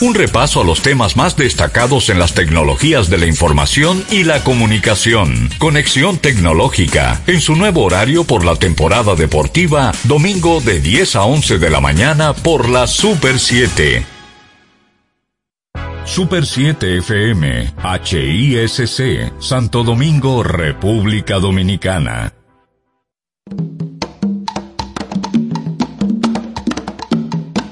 Un repaso a los temas más destacados en las tecnologías de la información y la comunicación. Conexión tecnológica en su nuevo horario por la temporada deportiva, domingo de 10 a 11 de la mañana por la Super 7. Super 7 FM, HISC, Santo Domingo, República Dominicana.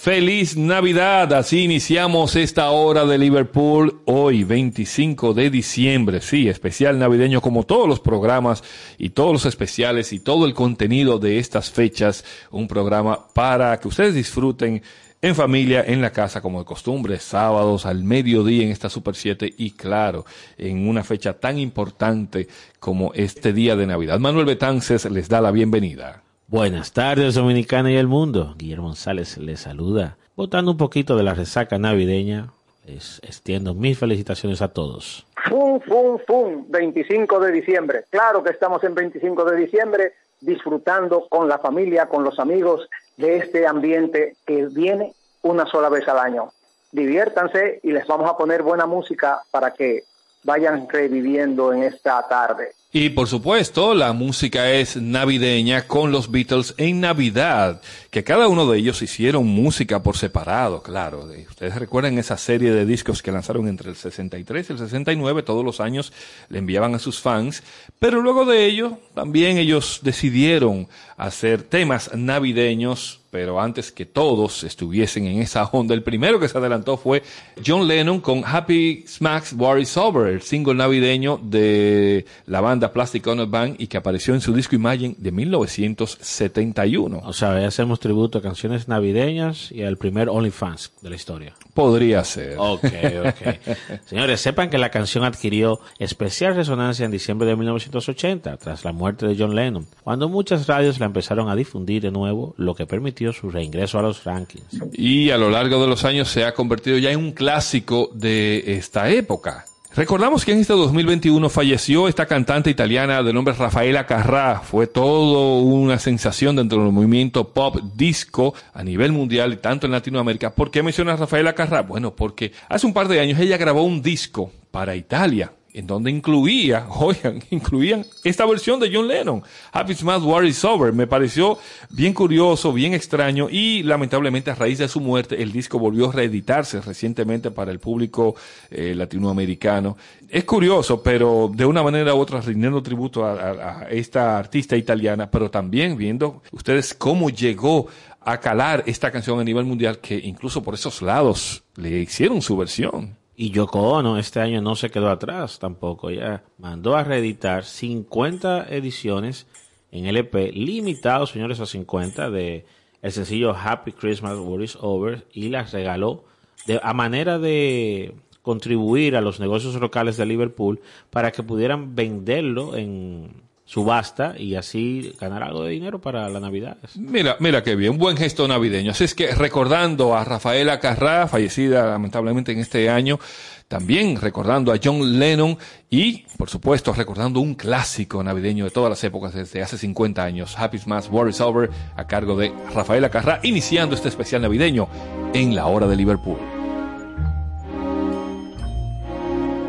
Feliz Navidad, así iniciamos esta hora de Liverpool hoy 25 de diciembre, sí, especial navideño como todos los programas y todos los especiales y todo el contenido de estas fechas, un programa para que ustedes disfruten en familia, en la casa, como de costumbre, sábados al mediodía en esta Super 7 y claro, en una fecha tan importante como este día de Navidad. Manuel Betances les da la bienvenida. Buenas tardes, Dominicana y el mundo. Guillermo González les saluda. Votando un poquito de la resaca navideña, les extiendo mis felicitaciones a todos. Fum, fum, fum, 25 de diciembre. Claro que estamos en 25 de diciembre disfrutando con la familia, con los amigos de este ambiente que viene una sola vez al año. Diviértanse y les vamos a poner buena música para que vayan reviviendo en esta tarde. Y por supuesto, la música es navideña con los Beatles en Navidad, que cada uno de ellos hicieron música por separado, claro. Ustedes recuerdan esa serie de discos que lanzaron entre el 63 y el 69, todos los años le enviaban a sus fans, pero luego de ello también ellos decidieron hacer temas navideños pero antes que todos estuviesen en esa onda, el primero que se adelantó fue John Lennon con Happy Smacks War is Over, el single navideño de la banda Plastic Ono Band y que apareció en su disco Imagine de 1971. O sea, hacemos tributo a canciones navideñas y al primer OnlyFans de la historia. Podría ser. Ok, ok. Señores, sepan que la canción adquirió especial resonancia en diciembre de 1980, tras la muerte de John Lennon, cuando muchas radios la empezaron a difundir de nuevo, lo que permitió su reingreso a los rankings. Y a lo largo de los años se ha convertido ya en un clásico de esta época. Recordamos que en este 2021 falleció esta cantante italiana de nombre Rafaela Carrà. Fue todo una sensación dentro del movimiento pop disco a nivel mundial y tanto en Latinoamérica. ¿Por qué menciona a Rafaela Carrà? Bueno, porque hace un par de años ella grabó un disco para Italia en donde incluía, oigan, incluían esta versión de John Lennon, Happy Smart War is Over. Me pareció bien curioso, bien extraño y lamentablemente a raíz de su muerte el disco volvió a reeditarse recientemente para el público eh, latinoamericano. Es curioso, pero de una manera u otra rindiendo tributo a esta artista italiana, pero también viendo ustedes cómo llegó a calar esta canción a nivel mundial que incluso por esos lados le hicieron su versión. Y Yoko Ono este año no se quedó atrás tampoco. Ya mandó a reeditar 50 ediciones en LP, limitados, señores, a 50 de el sencillo Happy Christmas, What is Over, y las regaló de, a manera de contribuir a los negocios locales de Liverpool para que pudieran venderlo en subasta y así ganar algo de dinero para las navidades. Mira, mira qué bien, un buen gesto navideño. Así es que recordando a Rafaela Carrá, fallecida lamentablemente en este año, también recordando a John Lennon y, por supuesto, recordando un clásico navideño de todas las épocas desde hace 50 años, Happy Smash War is Over, a cargo de Rafaela Carrá, iniciando este especial navideño en la hora de Liverpool.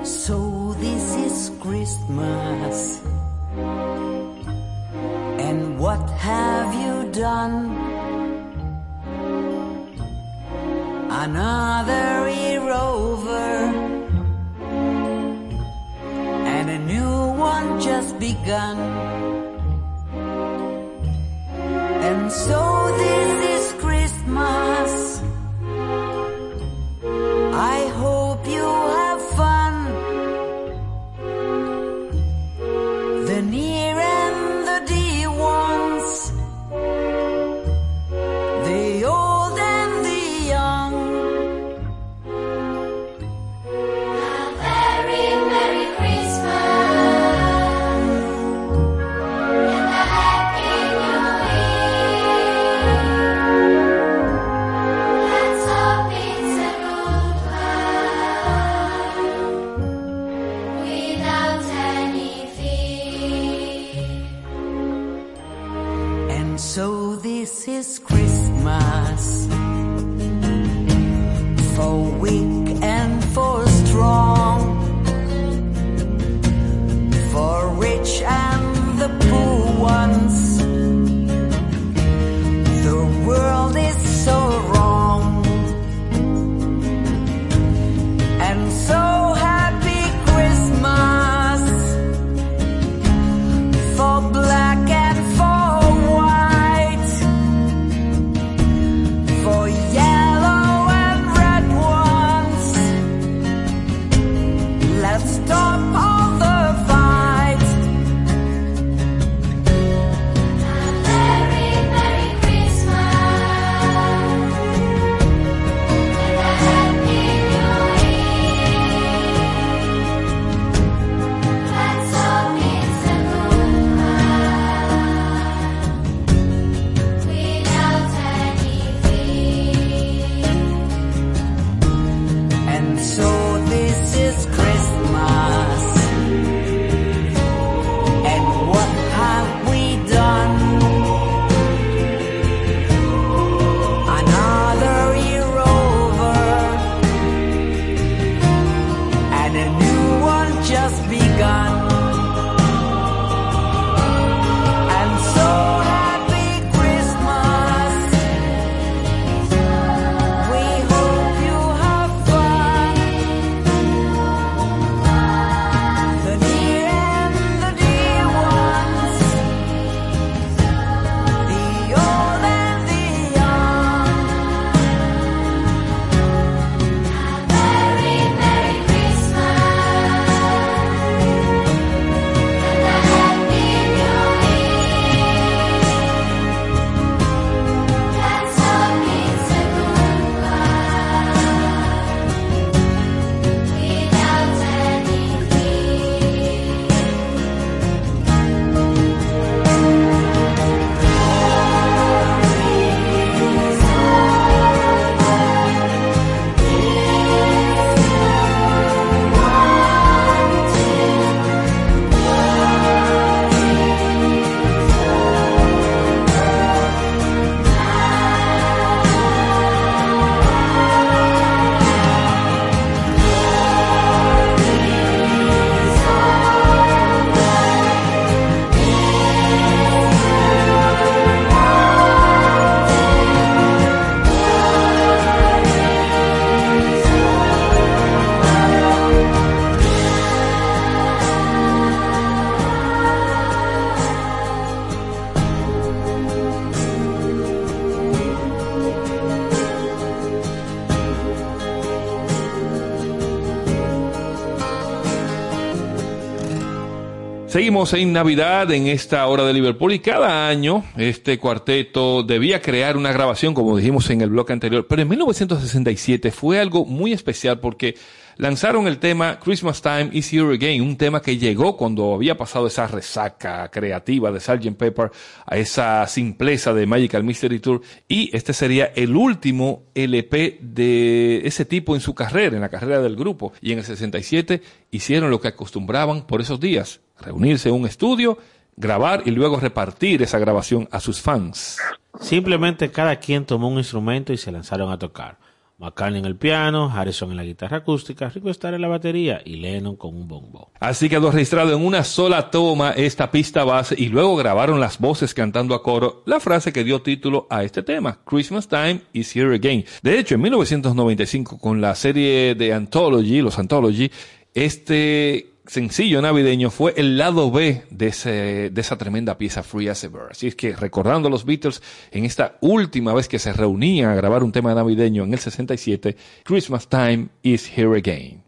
So this is Christmas. Another year over, and a new one just begun. Seguimos en Navidad en esta hora de Liverpool y cada año este cuarteto debía crear una grabación, como dijimos en el bloque anterior, pero en 1967 fue algo muy especial porque lanzaron el tema Christmas Time is Here Again, un tema que llegó cuando había pasado esa resaca creativa de Sgt. Pepper a esa simpleza de Magical Mystery Tour y este sería el último LP de ese tipo en su carrera, en la carrera del grupo. Y en el 67 hicieron lo que acostumbraban por esos días, reunirse en un estudio, grabar y luego repartir esa grabación a sus fans. Simplemente cada quien tomó un instrumento y se lanzaron a tocar. McCartney en el piano, Harrison en la guitarra acústica, Ringo Starr en la batería y Lennon con un bombo. Así quedó registrado en una sola toma esta pista base y luego grabaron las voces cantando a coro la frase que dio título a este tema, Christmas Time is Here Again. De hecho, en 1995 con la serie de Anthology, los Anthology, este sencillo navideño fue el lado B de, ese, de esa tremenda pieza Free as a Bird. Así es que recordando a los Beatles en esta última vez que se reunían a grabar un tema navideño en el 67, Christmas Time is Here Again.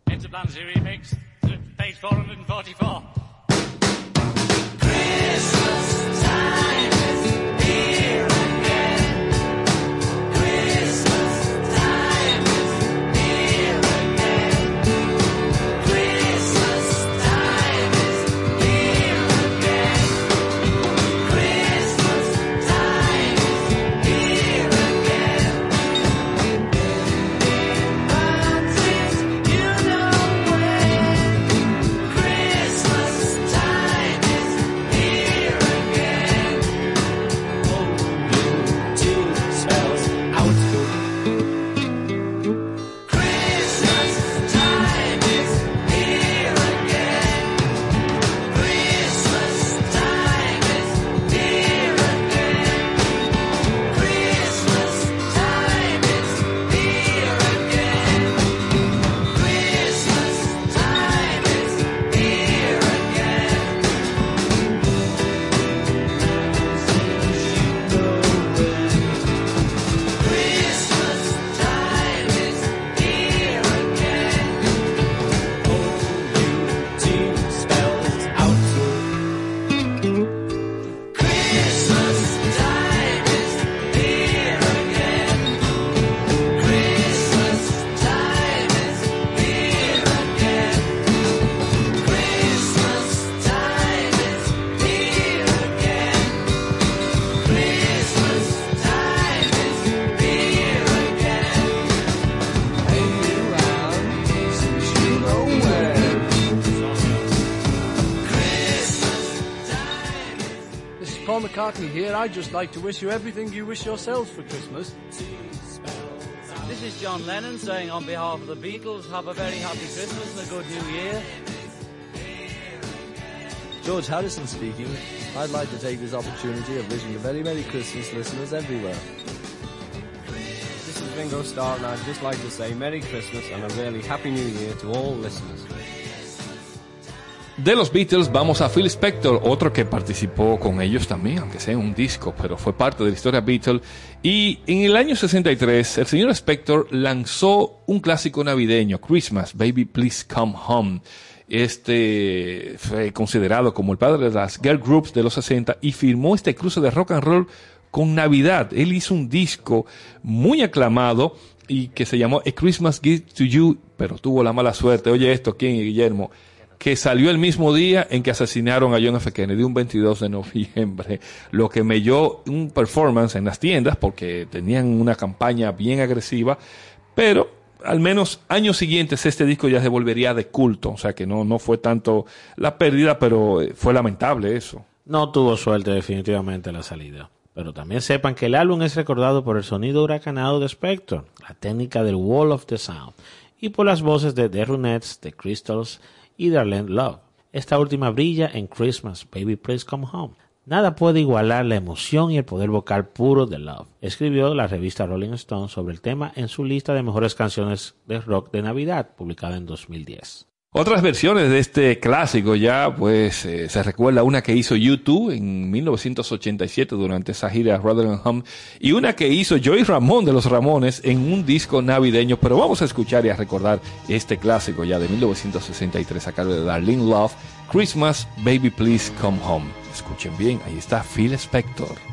McCartney here. I'd just like to wish you everything you wish yourselves for Christmas. This is John Lennon saying on behalf of the Beatles, have a very happy Christmas and a good New Year. George Harrison speaking. I'd like to take this opportunity of wishing a very Merry Christmas listeners everywhere. This is Ringo Starr and I'd just like to say Merry Christmas and a really Happy New Year to all listeners. De los Beatles vamos a Phil Spector, otro que participó con ellos también, aunque sea un disco, pero fue parte de la historia Beatles. Y en el año 63, el señor Spector lanzó un clásico navideño, Christmas, Baby Please Come Home. Este fue considerado como el padre de las girl groups de los 60 y firmó este cruce de rock and roll con Navidad. Él hizo un disco muy aclamado y que se llamó A Christmas Gift to You, pero tuvo la mala suerte. Oye esto, ¿quién, Guillermo? Que salió el mismo día en que asesinaron a John F. Kennedy, un 22 de noviembre, lo que me dio un performance en las tiendas porque tenían una campaña bien agresiva, pero al menos años siguientes este disco ya se volvería de culto, o sea que no, no fue tanto la pérdida, pero eh, fue lamentable eso. No tuvo suerte definitivamente la salida. Pero también sepan que el álbum es recordado por el sonido huracanado de Spector, la técnica del Wall of the Sound, y por las voces de The Runettes, The Crystals y Love. Esta última brilla en Christmas, Baby Please Come Home. Nada puede igualar la emoción y el poder vocal puro de Love. Escribió la revista Rolling Stone sobre el tema en su lista de mejores canciones de rock de Navidad, publicada en 2010. Otras versiones de este clásico ya, pues eh, se recuerda una que hizo YouTube en 1987 durante esa gira Rotherham Home y una que hizo Joey Ramón de los Ramones en un disco navideño, pero vamos a escuchar y a recordar este clásico ya de 1963 a cargo de Darlene Love, Christmas Baby Please Come Home. Escuchen bien, ahí está Phil Spector.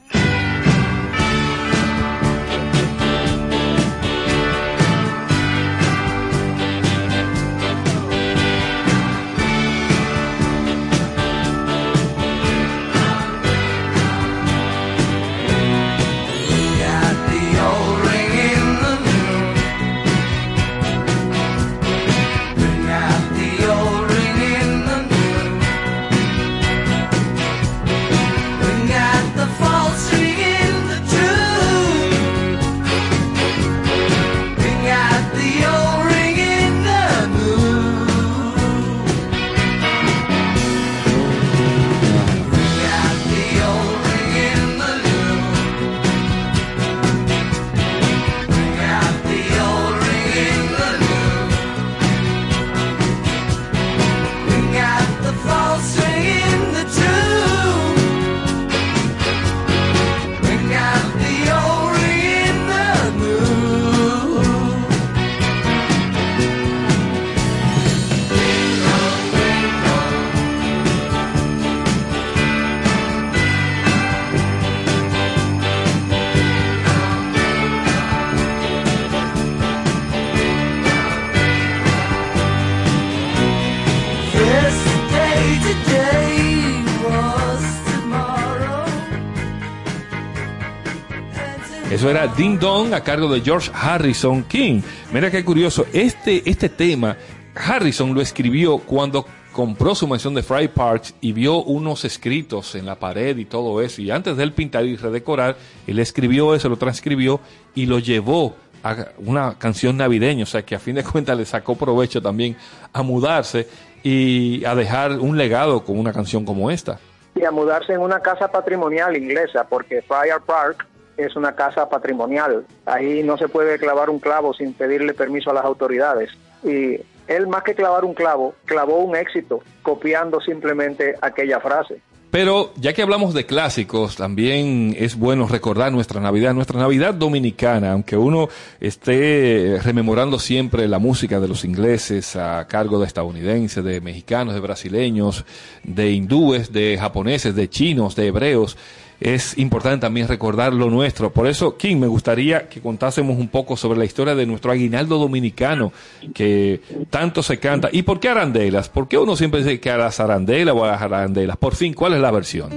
Ding Dong a cargo de George Harrison King. Mira qué curioso, este, este tema Harrison lo escribió cuando compró su mansión de Fry Parks y vio unos escritos en la pared y todo eso. Y antes de él pintar y redecorar, él escribió eso, lo transcribió y lo llevó a una canción navideña. O sea que a fin de cuentas le sacó provecho también a mudarse y a dejar un legado con una canción como esta. y a mudarse en una casa patrimonial inglesa, porque Friar Park es una casa patrimonial. Ahí no se puede clavar un clavo sin pedirle permiso a las autoridades. Y él, más que clavar un clavo, clavó un éxito copiando simplemente aquella frase. Pero ya que hablamos de clásicos, también es bueno recordar nuestra Navidad, nuestra Navidad dominicana, aunque uno esté rememorando siempre la música de los ingleses a cargo de estadounidenses, de mexicanos, de brasileños, de hindúes, de japoneses, de chinos, de hebreos. Es importante también recordar lo nuestro. Por eso, Kim, me gustaría que contásemos un poco sobre la historia de nuestro aguinaldo dominicano, que tanto se canta. ¿Y por qué arandelas? ¿Por qué uno siempre dice que a las arandelas o a las arandelas? Por fin, ¿cuál es la versión?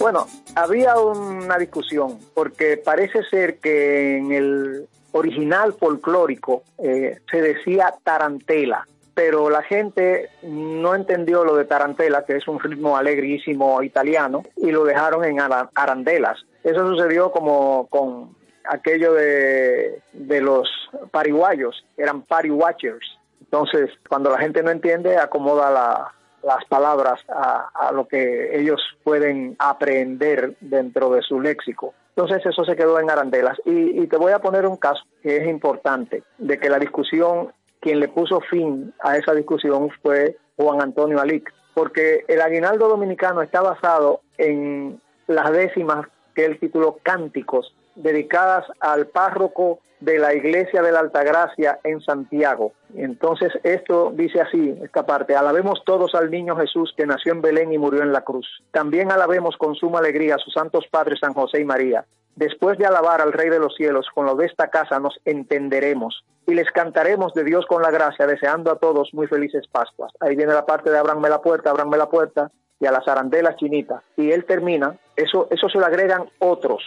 Bueno, había una discusión, porque parece ser que en el original folclórico eh, se decía tarantela, pero la gente no entendió lo de tarantela, que es un ritmo alegrísimo italiano, y lo dejaron en ara- arandelas. Eso sucedió como con aquello de, de los pariguayos, eran party watchers. Entonces, cuando la gente no entiende, acomoda la- las palabras a, a lo que ellos pueden aprender dentro de su léxico. Entonces eso se quedó en arandelas. Y, y te voy a poner un caso que es importante, de que la discusión, quien le puso fin a esa discusión fue Juan Antonio Alic, porque el aguinaldo dominicano está basado en las décimas que él tituló Cánticos dedicadas al párroco de la iglesia de la Altagracia en Santiago. Entonces esto dice así, esta parte, alabemos todos al niño Jesús que nació en Belén y murió en la cruz. También alabemos con suma alegría a sus santos padres San José y María. Después de alabar al Rey de los cielos, con lo de esta casa nos entenderemos y les cantaremos de Dios con la gracia, deseando a todos muy felices Pascuas. Ahí viene la parte de abranme la puerta, abranme la puerta, y a las arandelas chinitas. Y él termina, eso, eso se lo agregan otros.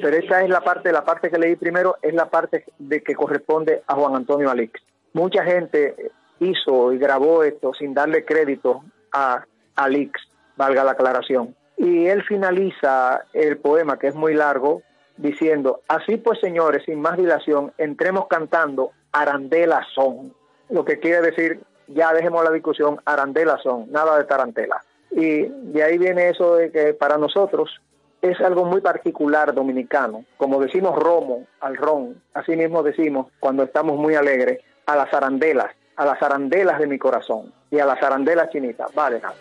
Pero esta es la parte, la parte que leí primero, es la parte de que corresponde a Juan Antonio Alix. Mucha gente hizo y grabó esto sin darle crédito a Alix, valga la aclaración. Y él finaliza el poema, que es muy largo, diciendo, así pues señores, sin más dilación, entremos cantando Arandela son. Lo que quiere decir, ya dejemos la discusión, Arandela son, nada de tarantela. Y de ahí viene eso de que para nosotros es algo muy particular dominicano. Como decimos romo al ron, así mismo decimos cuando estamos muy alegres, a las arandelas, a las arandelas de mi corazón y a las arandelas chinitas. Vale, nada.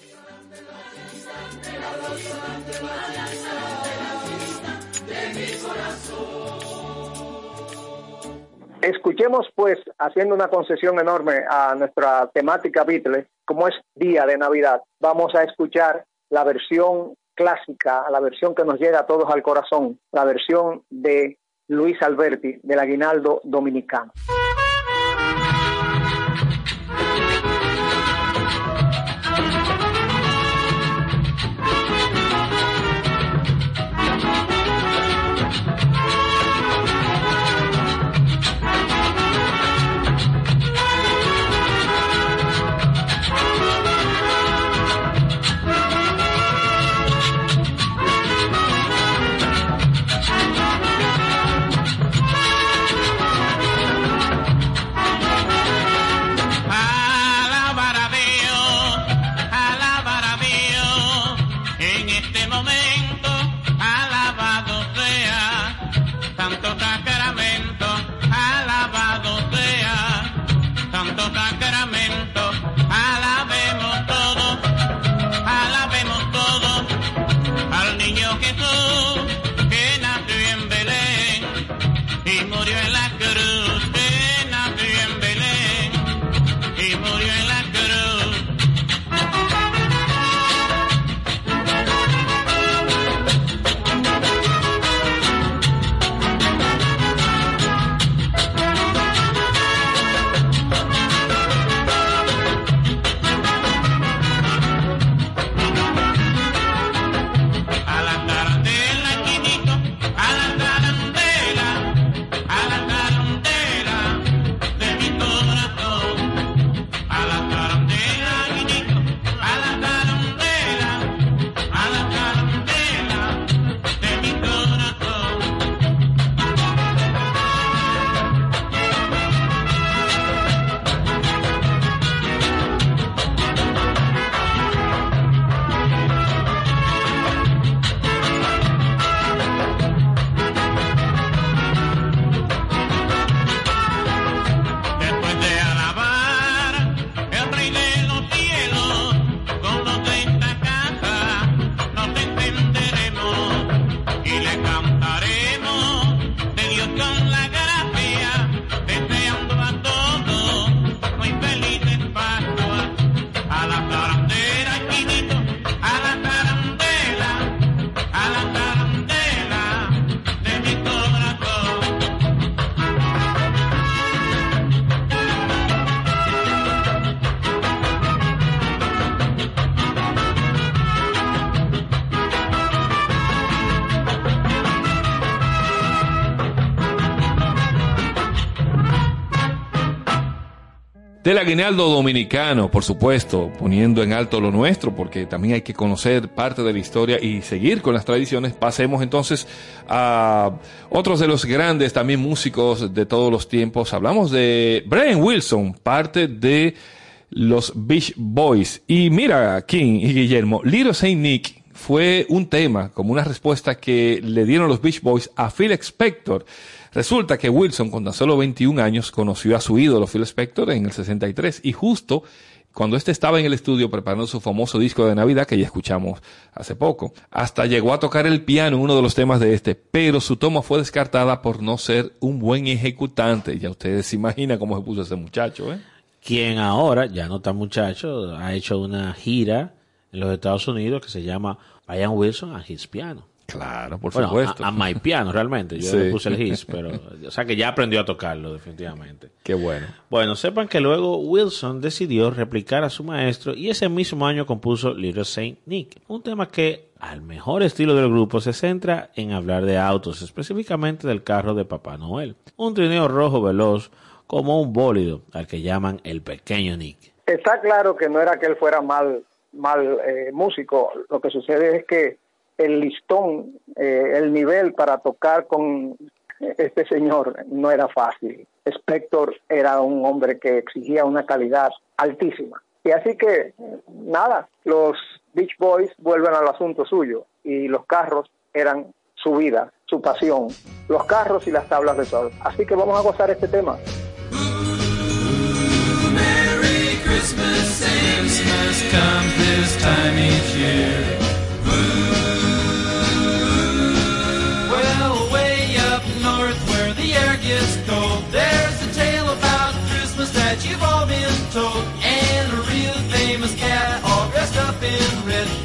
Escuchemos pues, haciendo una concesión enorme a nuestra temática Beatles, como es Día de Navidad, vamos a escuchar la versión clásica, la versión que nos llega a todos al corazón, la versión de Luis Alberti del Aguinaldo Dominicano. Aguinaldo dominicano, por supuesto, poniendo en alto lo nuestro, porque también hay que conocer parte de la historia y seguir con las tradiciones. Pasemos entonces a otros de los grandes también músicos de todos los tiempos. Hablamos de Brian Wilson, parte de los Beach Boys. Y mira, King y Guillermo, Little Saint Nick fue un tema, como una respuesta que le dieron los Beach Boys a Phil Spector. Resulta que Wilson, con tan solo 21 años, conoció a su ídolo Phil Spector en el 63 y justo cuando este estaba en el estudio preparando su famoso disco de Navidad que ya escuchamos hace poco. Hasta llegó a tocar el piano uno de los temas de este, pero su toma fue descartada por no ser un buen ejecutante. Ya ustedes se imaginan cómo se puso ese muchacho, ¿eh? Quien ahora, ya no tan muchacho, ha hecho una gira en los Estados Unidos que se llama Brian Wilson and His Piano. Claro, por Bueno, supuesto. A, a My Piano, realmente. Yo Sí. le puse el His, pero. O sea que ya aprendió a tocarlo, definitivamente. Qué bueno. Bueno, sepan que luego Wilson decidió replicar a su maestro y ese mismo año compuso Little Saint Nick, un tema que, al mejor estilo del grupo, se centra en hablar de autos, específicamente del carro de Papá Noel. Un trineo rojo veloz como un bólido al que llaman el pequeño Nick. Está claro que no era que él fuera mal, mal eh, músico, lo que sucede es que el listón, eh, el nivel para tocar con este señor no era fácil. Spector era un hombre que exigía una calidad altísima. Y así que, nada, los Beach Boys vuelven al asunto suyo y los carros eran su vida, su pasión, los carros y las tablas de sol. Así que vamos a gozar este tema. Christmas, Christmas comes this time each year. That you've all been told. And a real famous cat all dressed up in red.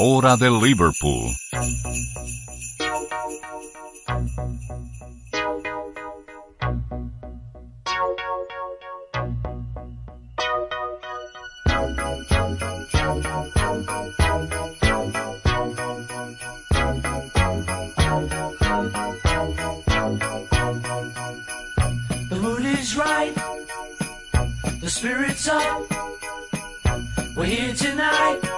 hora de Liverpool. The mood is right. The spirit's up. We're here tonight.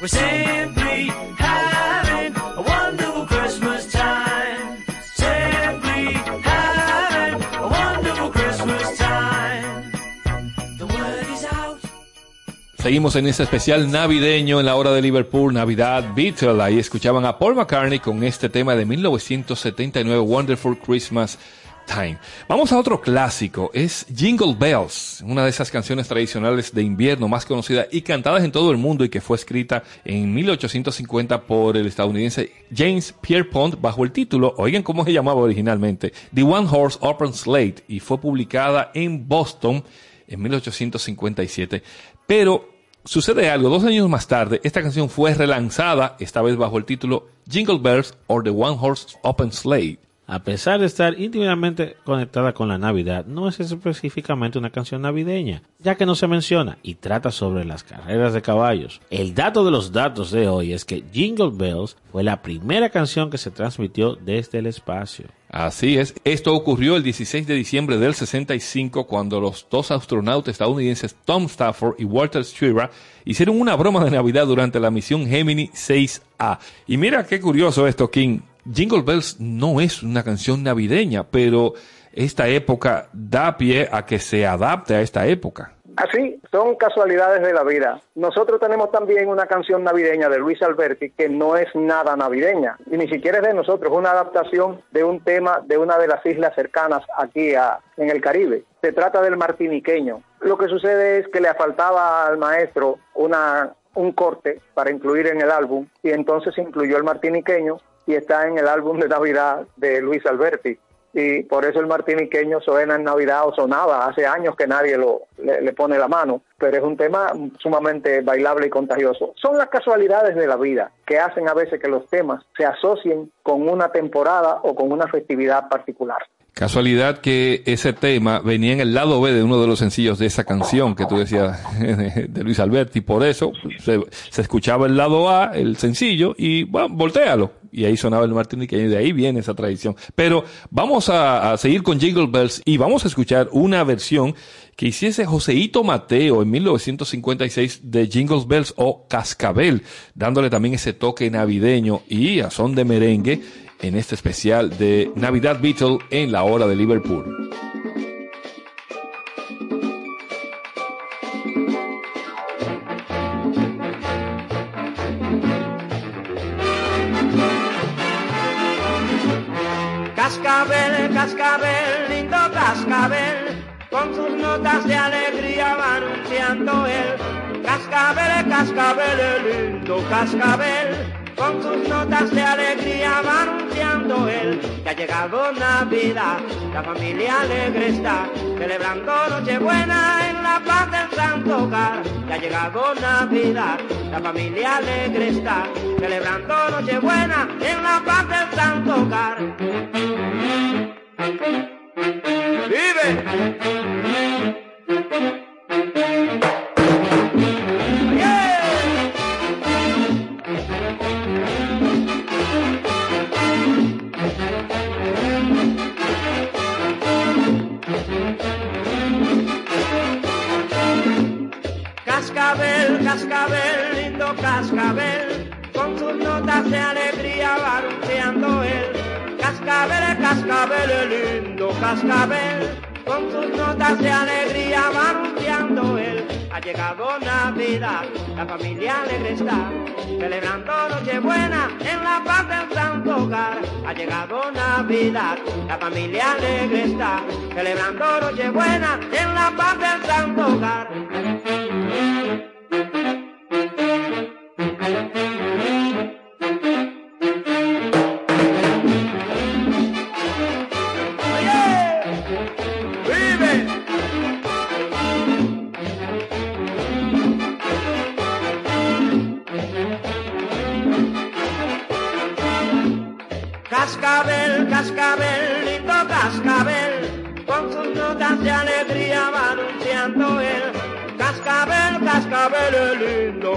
We're simply having a wonderful Christmas time. Simply having a wonderful Christmas time. The word is out. Seguimos en este especial navideño en la hora de Liverpool, Navidad Beatle. Ahí escuchaban a Paul McCartney con este tema de 1979, Wonderful Christmas Time. Vamos a otro clásico, es Jingle Bells, una de esas canciones tradicionales de invierno más conocidas y cantadas en todo el mundo y que fue escrita en 1850 por el estadounidense James Pierpont bajo el título, oigan cómo se llamaba originalmente, The One Horse Open Slate y fue publicada en Boston en 1857. Pero sucede algo, dos años más tarde, esta canción fue relanzada, esta vez bajo el título Jingle Bells or the One Horse Open Sleigh. A pesar de estar íntimamente conectada con la Navidad, no es específicamente una canción navideña, ya que no se menciona y trata sobre las carreras de caballos. El dato de los datos de hoy es que Jingle Bells fue la primera canción que se transmitió desde el espacio. Así es, esto ocurrió el 16 de diciembre del 65 cuando los dos astronautas estadounidenses Tom Stafford y Walter Schirra hicieron una broma de Navidad durante la misión Gemini 6A. Y mira qué curioso esto, King. Jingle Bells no es una canción navideña, pero esta época da pie a que se adapte a esta época. Así, son casualidades de la vida. Nosotros tenemos también una canción navideña de Luis Alberti que no es nada navideña y ni siquiera es de nosotros, es una adaptación de un tema de una de las islas cercanas aquí a, en el Caribe. Se trata del martiniqueño. Lo que sucede es que le faltaba al maestro una, un corte para incluir en el álbum y entonces incluyó el martiniqueño y está en el álbum de Navidad de Luis Alberti y por eso el martiniqueño suena en Navidad o sonaba hace años que nadie lo le, pone la mano, pero es un tema sumamente bailable y contagioso. Son las casualidades de la vida que hacen a veces que los temas se asocien con una temporada o con una festividad particular. Casualidad que ese tema venía en el lado B de uno de los sencillos de esa canción que tú decías de Luis Alberti. Por eso se, se escuchaba el lado A, el sencillo, y bueno, voltealo. Y ahí sonaba el martiniqueño y de ahí viene esa tradición. Pero vamos a, a seguir con Jingle Bells y vamos a escuchar una versión que hiciese Joseito Mateo en 1956 de Jingle Bells o Cascabel, dándole también ese toque navideño y a son de merengue en este especial de Navidad Beatle en la hora de Liverpool. Cascabel, cascabel, lindo cascabel, con sus notas de alegría va anunciando él. Cascabel, cascabel, lindo cascabel, con sus notas de alegría va anunciando él que ha llegado Navidad, la familia alegre está, celebrando Nochebuena en la paz del santo hogar. Que ha llegado Navidad, la familia alegre está, celebrando Nochebuena en la paz del santo hogar. Cascabel, de alegría va anunciando él. Cascabel, cascabel, lindo cascabel, con sus notas de alegría va él. Ha llegado Navidad, la familia alegre está, celebrando Nochebuena en la paz del santo hogar. Ha llegado Navidad, la familia alegre está, celebrando Nochebuena en la paz del santo hogar.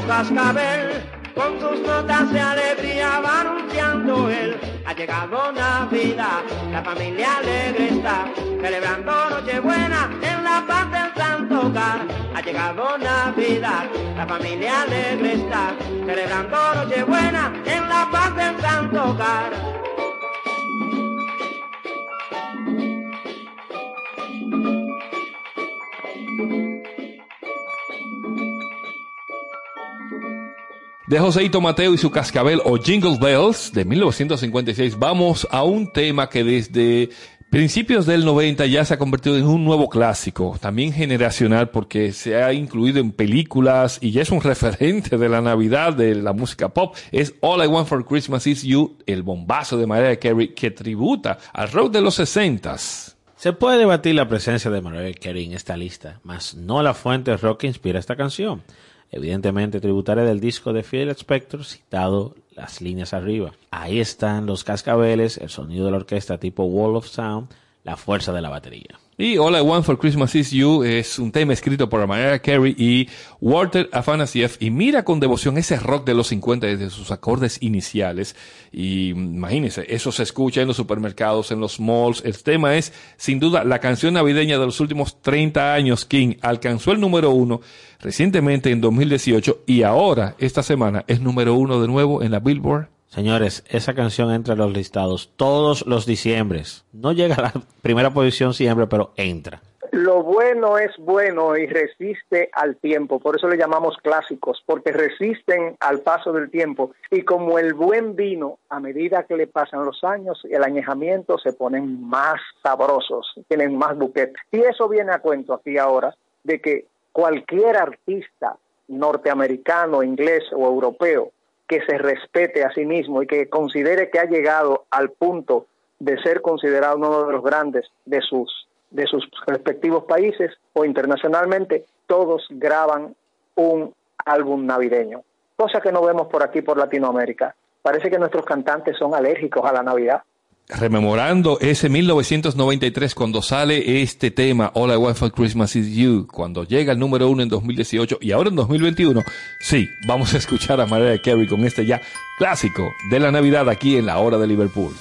Cascabel, con sus notas de alegría va anunciando él. Ha llegado Navidad, la familia alegre está, celebrando Nochebuena en la paz del santo hogar. Ha llegado Navidad, la familia alegre está, celebrando Nochebuena en la paz del santo hogar. De Joseito Mateo y su cascabel o Jingle Bells de 1956 vamos a un tema que desde principios del 90 ya se ha convertido en un nuevo clásico, también generacional porque se ha incluido en películas y ya es un referente de la Navidad de la música pop. Es All I Want for Christmas Is You, el bombazo de Mariah Carey que tributa al rock de los 60s. Se puede debatir la presencia de Mariah Carey en esta lista, mas no la fuente rock que inspira esta canción. Evidentemente tributaria del disco de Phil Spector citado las líneas arriba. Ahí están los cascabeles, el sonido de la orquesta tipo Wall of Sound, la fuerza de la batería. Y All I Want for Christmas Is You es un tema escrito por Mariah Carey y Walter Afanasieff y mira con devoción ese rock de los 50 desde sus acordes iniciales. Y imagínense, eso se escucha en los supermercados, en los malls. El tema es, sin duda, la canción navideña de los últimos 30 años. King alcanzó el número uno recientemente en 2018 y ahora, esta semana, es número uno de nuevo en la Billboard Señores, esa canción entra en los listados todos los diciembres. No llega a la primera posición siempre, pero entra. Lo bueno es bueno y resiste al tiempo, por eso le llamamos clásicos, porque resisten al paso del tiempo y como el buen vino, a medida que le pasan los años, el añejamiento se ponen más sabrosos, tienen más buquete. Y eso viene a cuento aquí ahora de que cualquier artista norteamericano, inglés o europeo que se respete a sí mismo y que considere que ha llegado al punto de ser considerado uno de los grandes de sus de sus respectivos países o internacionalmente, todos graban un álbum navideño, cosa que no vemos por aquí por Latinoamérica. Parece que nuestros cantantes son alérgicos a la Navidad. Rememorando ese 1993 cuando sale este tema All I Want for Christmas Is You, cuando llega el número uno en 2018 y ahora en 2021, sí, vamos a escuchar a Mariah Carey con este ya clásico de la Navidad aquí en la hora de Liverpool.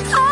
My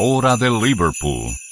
hora de Liverpool.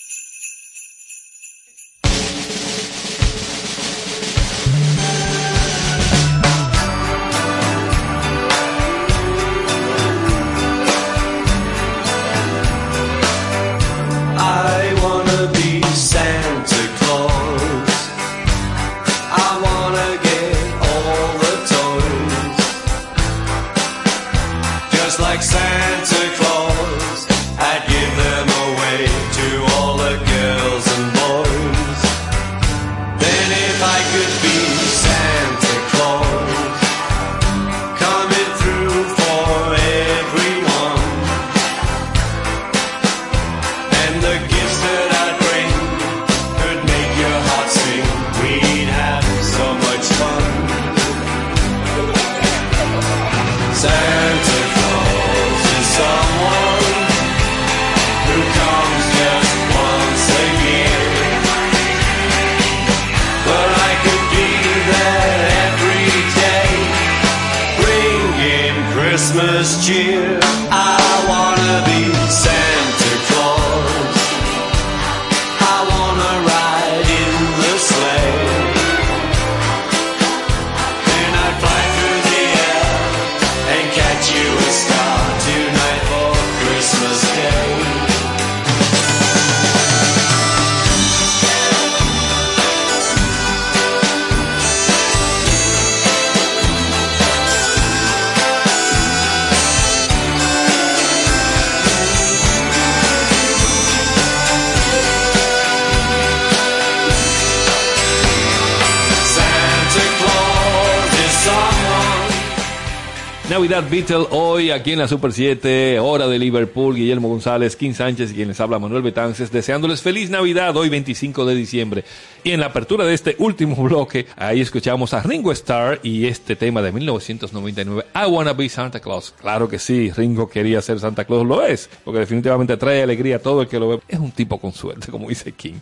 Navidad Beatle hoy aquí en la Super 7, hora de Liverpool, Guillermo González, Kim Sánchez y quien les habla Manuel Betances, deseándoles feliz Navidad hoy 25 de diciembre. Y en la apertura de este último bloque, ahí escuchamos a Ringo Starr y este tema de 1999, I Wanna Be Santa Claus. Claro que sí, Ringo quería ser Santa Claus, lo es, porque definitivamente trae alegría a todo el que lo ve. Es un tipo con suerte, como dice King.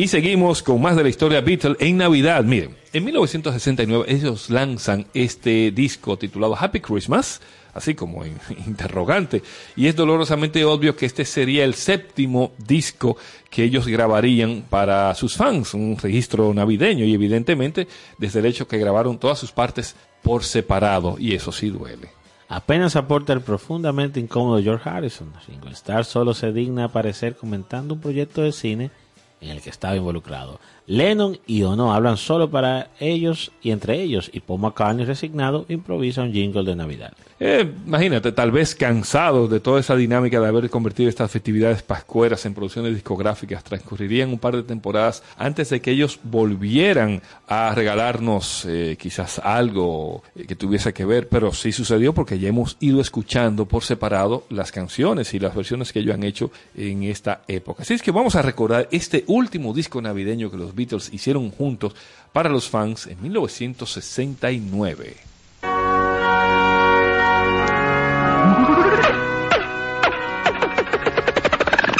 Y seguimos con más de la historia Beatle en Navidad. Miren, en 1969 ellos lanzan este disco titulado Happy Christmas, así como en interrogante. Y es dolorosamente obvio que este sería el séptimo disco que ellos grabarían para sus fans, un registro navideño. Y evidentemente, desde el hecho que grabaron todas sus partes por separado, y eso sí duele. Apenas aporta el profundamente incómodo George Harrison. Ringo Starr solo se digna aparecer comentando un proyecto de cine en el que estaba involucrado. Lennon y Ono hablan solo para ellos y entre ellos, y Paul McCartney resignado improvisa un jingle de Navidad. Eh, imagínate, tal vez cansados de toda esa dinámica de haber convertido estas festividades pascueras en producciones discográficas, transcurrirían un par de temporadas antes de que ellos volvieran a regalarnos eh, quizás algo eh, que tuviese que ver, pero sí sucedió porque ya hemos ido escuchando por separado las canciones y las versiones que ellos han hecho en esta época. Así es que vamos a recordar este último disco navideño que los Beatles hicieron juntos para los fans en 1969.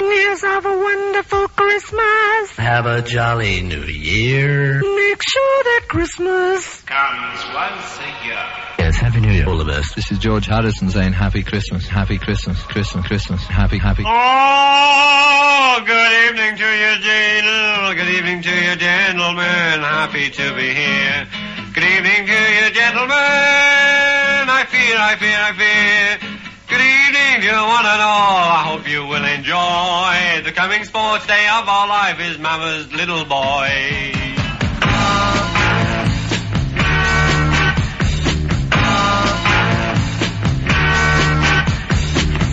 Years have a wonderful Christmas. Have a jolly new year. Make sure that Christmas Comes once a year. Yes, Happy New Year, all the best. This is George Harrison saying Happy Christmas, Happy Christmas, Christmas, Christmas, Happy, Happy. Oh, good evening to you, Jane. Good evening to you, gentlemen. Happy to be here. Good evening to you, gentlemen. I fear, I fear, I fear. Good evening to one and all. I hope you will enjoy. The coming sports day of our life is Mama's little boy.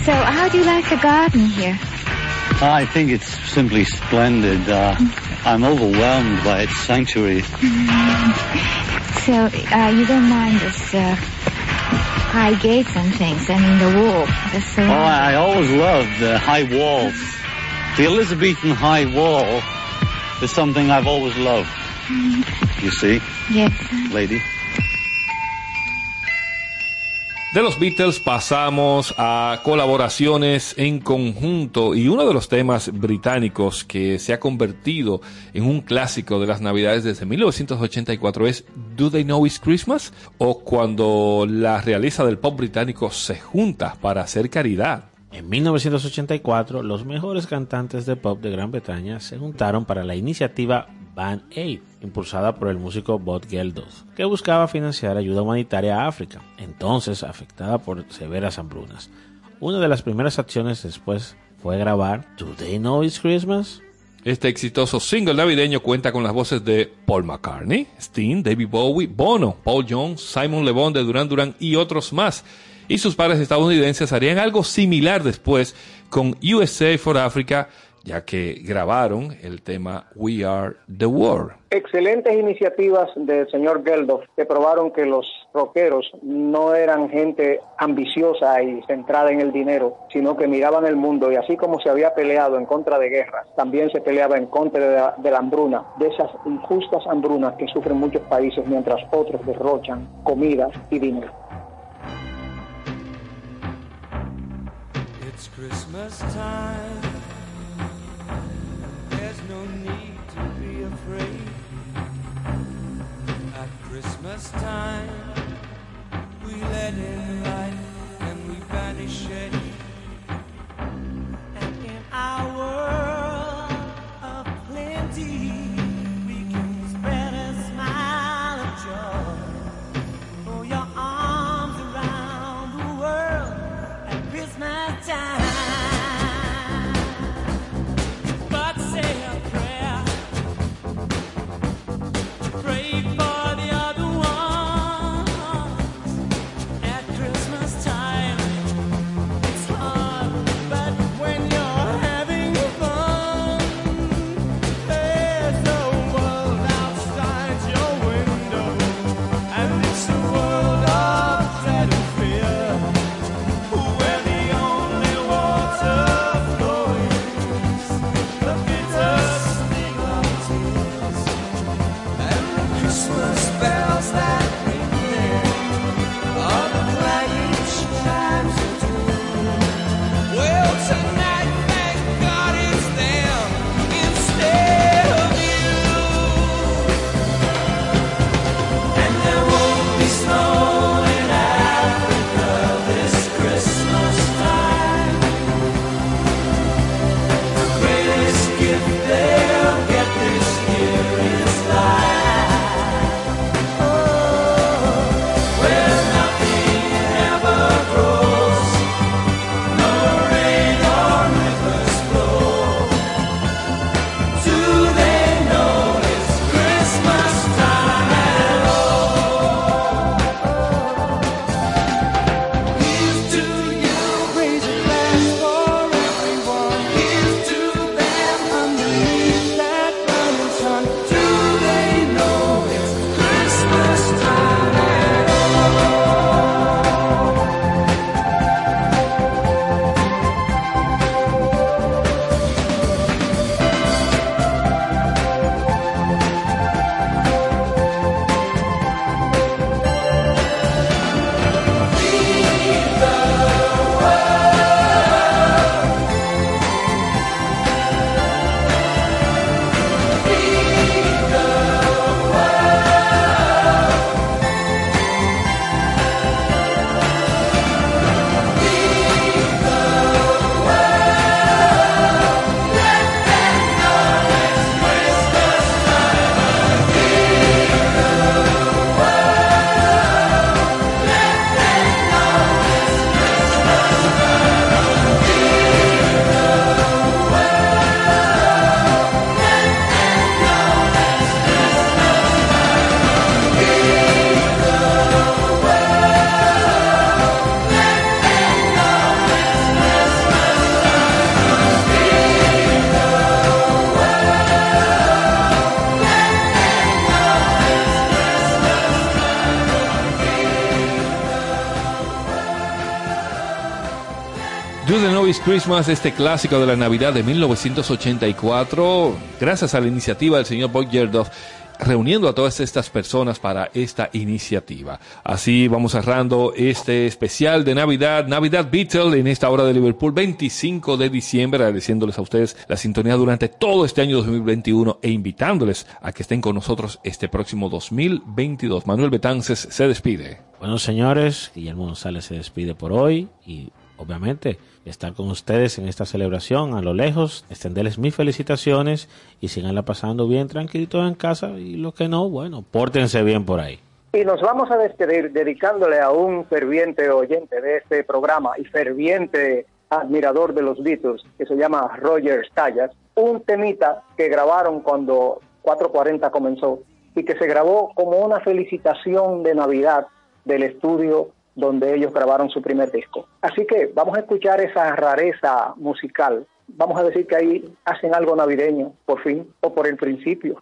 So, how do you like the garden here? I think it's simply splendid. Uh, I'm overwhelmed by its sanctuary. So, uh, you don't mind this uh, high gates and things? I mean, the wall. The Oh, I, I always loved the high walls. The Elizabethan high wall is something I've always loved. You see, Yes. lady? De los Beatles pasamos a colaboraciones en conjunto y uno de los temas británicos que se ha convertido en un clásico de las navidades desde 1984 es Do They Know It's Christmas o cuando la realeza del pop británico se junta para hacer caridad. En 1984, los mejores cantantes de pop de Gran Bretaña se juntaron para la iniciativa Band Aid, impulsada por el músico Bob Geldof, que buscaba financiar ayuda humanitaria a África, entonces afectada por severas hambrunas. Una de las primeras acciones después fue grabar Do They Know It's Christmas? Este exitoso single navideño cuenta con las voces de Paul McCartney, Sting, David Bowie, Bono, Paul Jones, Simon Le Bon de Duran Duran y otros más. Y sus padres estadounidenses harían algo similar después con USA for Africa, ya que grabaron el tema We Are the World. Excelentes iniciativas del señor Geldof que probaron que los rockeros no eran gente ambiciosa y centrada en el dinero, sino que miraban el mundo y así como se había peleado en contra de guerras, también se peleaba en contra de la, de la hambruna, de esas injustas hambrunas que sufren muchos países mientras otros derrochan comida y dinero. It's Christmas time. Christmas time, we let in Christmas, este clásico de la Navidad de 1984, gracias a la iniciativa del señor Bob Geldof, reuniendo a todas estas personas para esta iniciativa. Así vamos cerrando este especial de Navidad, Navidad Beatle, en esta hora de Liverpool, 25 de diciembre, agradeciéndoles a ustedes la sintonía durante todo este año 2021 e invitándoles a que estén con nosotros este próximo 2022. Manuel Betances se despide. Bueno, señores, Guillermo González se despide por hoy y obviamente estar con ustedes en esta celebración a lo lejos, extenderles mis felicitaciones y siganla pasando bien tranquilitos en casa y lo que no, bueno, pórtense bien por ahí. Y nos vamos a despedir dedicándole a un ferviente oyente de este programa y ferviente admirador de los Beatles, que se llama Roger Stallas, un temita que grabaron cuando 440 comenzó y que se grabó como una felicitación de Navidad del estudio donde ellos grabaron su primer disco. Así que vamos a escuchar esa rareza musical. Vamos a decir que ahí hacen algo navideño, por fin, o por el principio.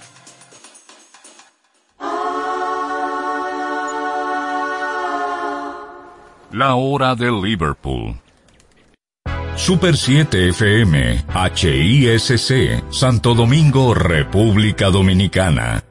La hora de Liverpool. Super 7 FM, HISC, Santo Domingo, República Dominicana.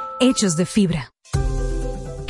hechos de fibra.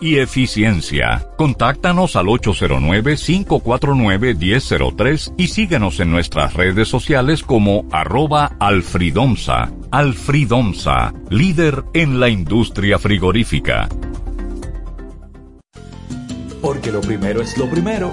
y eficiencia. Contáctanos al 809-549-1003 y síguenos en nuestras redes sociales como arroba alfridomsa. Alfridomsa, líder en la industria frigorífica. Porque lo primero es lo primero.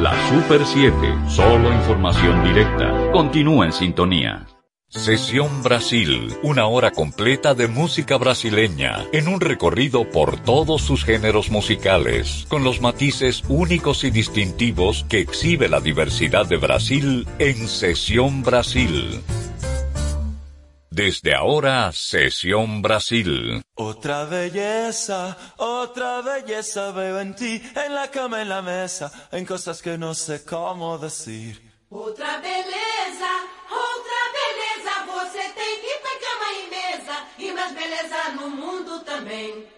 la Super 7, solo información directa. Continúa en sintonía. Sesión Brasil, una hora completa de música brasileña, en un recorrido por todos sus géneros musicales, con los matices únicos y distintivos que exhibe la diversidad de Brasil en Sesión Brasil. Desde ahora, Sesión Brasil. Otra belleza, otra belleza veo en ti, en la cama, en la mesa, en cosas que no sé cómo decir. Outra beleza, outra beleza, você tem que ter cama e mesa e mais beleza no mundo também.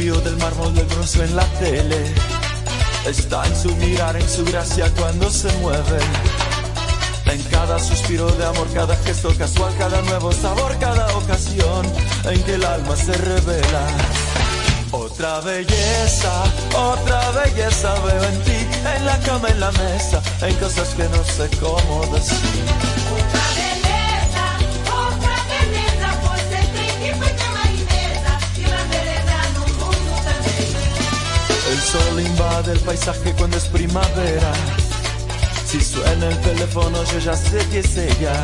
Frío del mármol del bronce en la tele. Está en su mirar, en su gracia cuando se mueve. En cada suspiro de amor, cada gesto casual, cada nuevo sabor, cada ocasión en que el alma se revela. Otra belleza, otra belleza veo en ti, en la cama, en la mesa, en cosas que no sé cómo decir. Sol invade el paisaje cuando es primavera. Si suena el teléfono yo ya sé que es ella.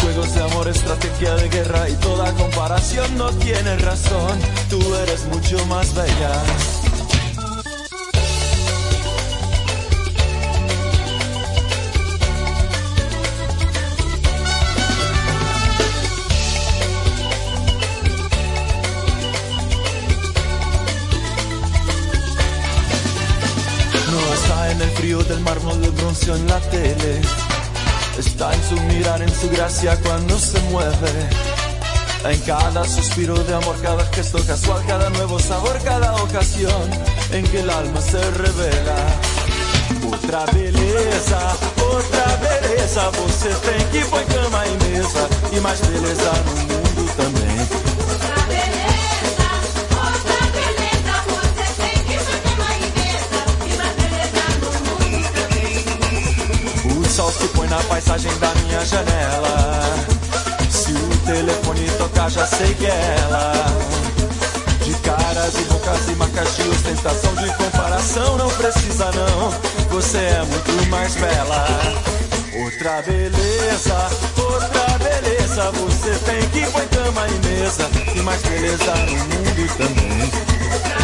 Juegos de amor, estrategia de guerra y toda comparación no tiene razón. Tú eres mucho más bella. Del mármol del bronce en la tele. Está en su mirar, en su gracia cuando se mueve. En cada suspiro de amor, cada gesto casual, cada nuevo sabor, cada ocasión en que el alma se revela. Outra beleza, outra beleza, você tem que pôr cama e mesa e mais beleza no põe paisagem da minha janela. Se o telefone tocar, já sei que é ela. De caras e bocas e marcas de ostentação, de comparação, não precisa não. Você é muito mais bela. Outra beleza, outra beleza. Você tem que pôr cama e mesa. E mais beleza no mundo também.